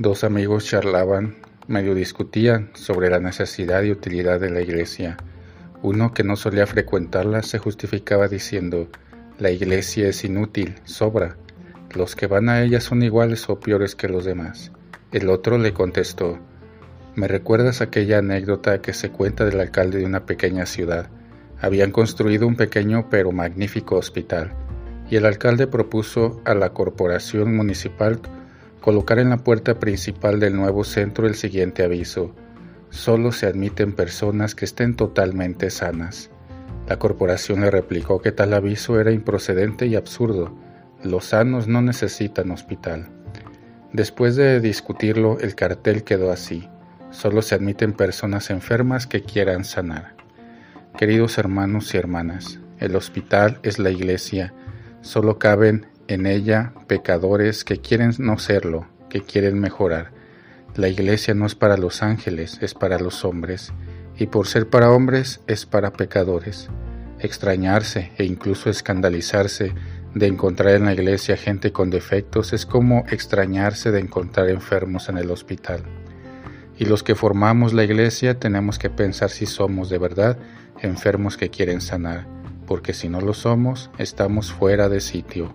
Dos amigos charlaban, medio discutían sobre la necesidad y utilidad de la iglesia. Uno que no solía frecuentarla se justificaba diciendo, la iglesia es inútil, sobra, los que van a ella son iguales o peores que los demás. El otro le contestó, ¿me recuerdas aquella anécdota que se cuenta del alcalde de una pequeña ciudad? Habían construido un pequeño pero magnífico hospital, y el alcalde propuso a la corporación municipal colocar en la puerta principal del nuevo centro el siguiente aviso. Solo se admiten personas que estén totalmente sanas. La corporación le replicó que tal aviso era improcedente y absurdo. Los sanos no necesitan hospital. Después de discutirlo, el cartel quedó así. Solo se admiten personas enfermas que quieran sanar. Queridos hermanos y hermanas, el hospital es la iglesia. Solo caben en ella pecadores que quieren no serlo, que quieren mejorar. La iglesia no es para los ángeles, es para los hombres, y por ser para hombres es para pecadores. Extrañarse e incluso escandalizarse de encontrar en la iglesia gente con defectos es como extrañarse de encontrar enfermos en el hospital. Y los que formamos la iglesia tenemos que pensar si somos de verdad enfermos que quieren sanar, porque si no lo somos, estamos fuera de sitio.